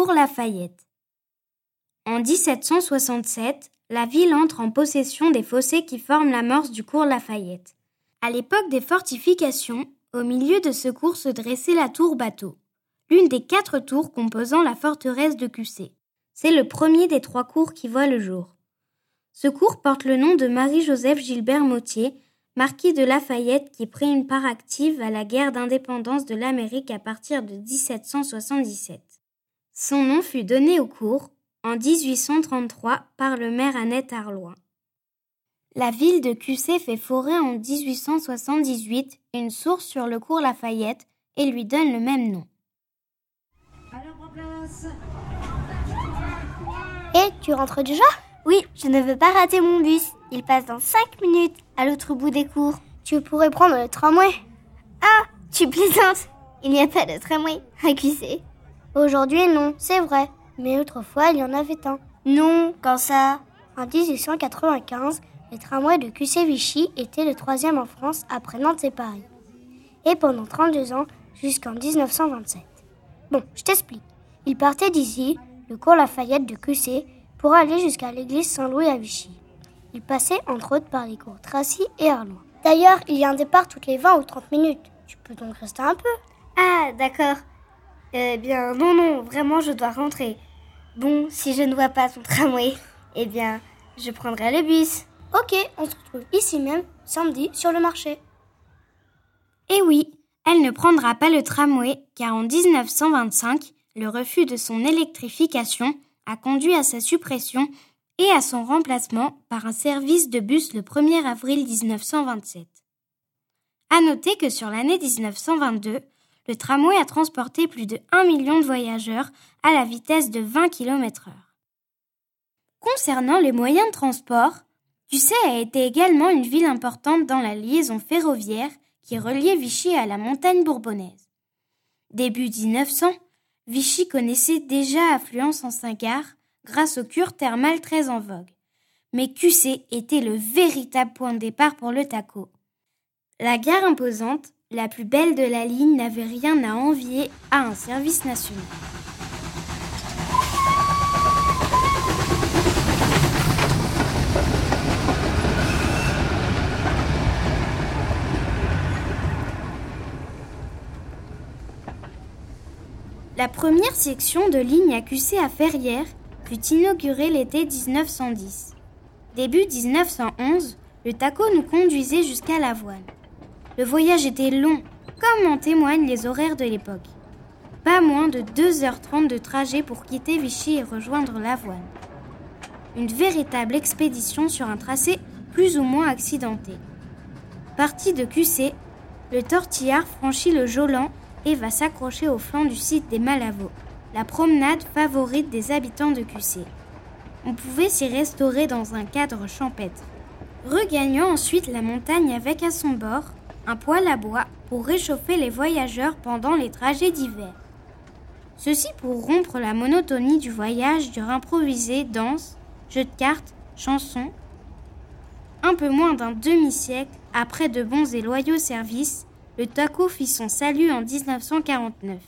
cours Lafayette. En 1767, la ville entre en possession des fossés qui forment l'amorce du cours Lafayette. À l'époque des fortifications, au milieu de ce cours se dressait la tour bateau, l'une des quatre tours composant la forteresse de Cussé. C'est le premier des trois cours qui voit le jour. Ce cours porte le nom de Marie-Joseph Gilbert Motier, marquis de Lafayette qui prit une part active à la guerre d'indépendance de l'Amérique à partir de 1777. Son nom fut donné au cours en 1833 par le maire Annette Arlois. La ville de Cussé fait forer en 1878 une source sur le cours Lafayette et lui donne le même nom. Et tu rentres déjà? Oui, je ne veux pas rater mon bus. Il passe dans 5 minutes à l'autre bout des cours. Tu pourrais prendre le tramway. Ah, tu plaisantes Il n'y a pas de tramway à Cussé. Aujourd'hui, non, c'est vrai. Mais autrefois, il y en avait un. Non, quand ça En 1895, le tramway de Cussé-Vichy était le troisième en France après Nantes et Paris. Et pendant 32 ans, jusqu'en 1927. Bon, je t'explique. Il partait d'ici, le cours Lafayette de Cussé, pour aller jusqu'à l'église Saint-Louis à Vichy. Il passait entre autres par les cours Tracy et Arlois. D'ailleurs, il y a un départ toutes les 20 ou 30 minutes. Tu peux donc rester un peu. Ah, d'accord. Eh bien, non, non, vraiment, je dois rentrer. Bon, si je ne vois pas ton tramway, eh bien, je prendrai le bus. Ok, on se retrouve ici même, samedi, sur le marché. Eh oui, elle ne prendra pas le tramway, car en 1925, le refus de son électrification a conduit à sa suppression et à son remplacement par un service de bus le 1er avril 1927. À noter que sur l'année 1922, le tramway a transporté plus de 1 million de voyageurs à la vitesse de 20 km h Concernant les moyens de transport, Cussé a été également une ville importante dans la liaison ferroviaire qui reliait Vichy à la montagne bourbonnaise. Début 1900, Vichy connaissait déjà affluence en Saint-Gare grâce aux cures thermales très en vogue. Mais Cussé était le véritable point de départ pour le taco. La gare imposante la plus belle de la ligne n'avait rien à envier à un service national. La première section de ligne accusée à Ferrières fut inaugurée l'été 1910. Début 1911, le taco nous conduisait jusqu'à Lavoine. Le voyage était long, comme en témoignent les horaires de l'époque. Pas moins de 2h30 de trajet pour quitter Vichy et rejoindre Lavoine. Une véritable expédition sur un tracé plus ou moins accidenté. Parti de QC, le tortillard franchit le Jolan et va s'accrocher au flanc du site des Malavaux, la promenade favorite des habitants de QC. On pouvait s'y restaurer dans un cadre champêtre. Regagnant ensuite la montagne avec à son bord un poêle à bois pour réchauffer les voyageurs pendant les trajets d'hiver. Ceci pour rompre la monotonie du voyage durant improviser danse, jeux de cartes, chansons. Un peu moins d'un demi-siècle après de bons et loyaux services, le taco fit son salut en 1949.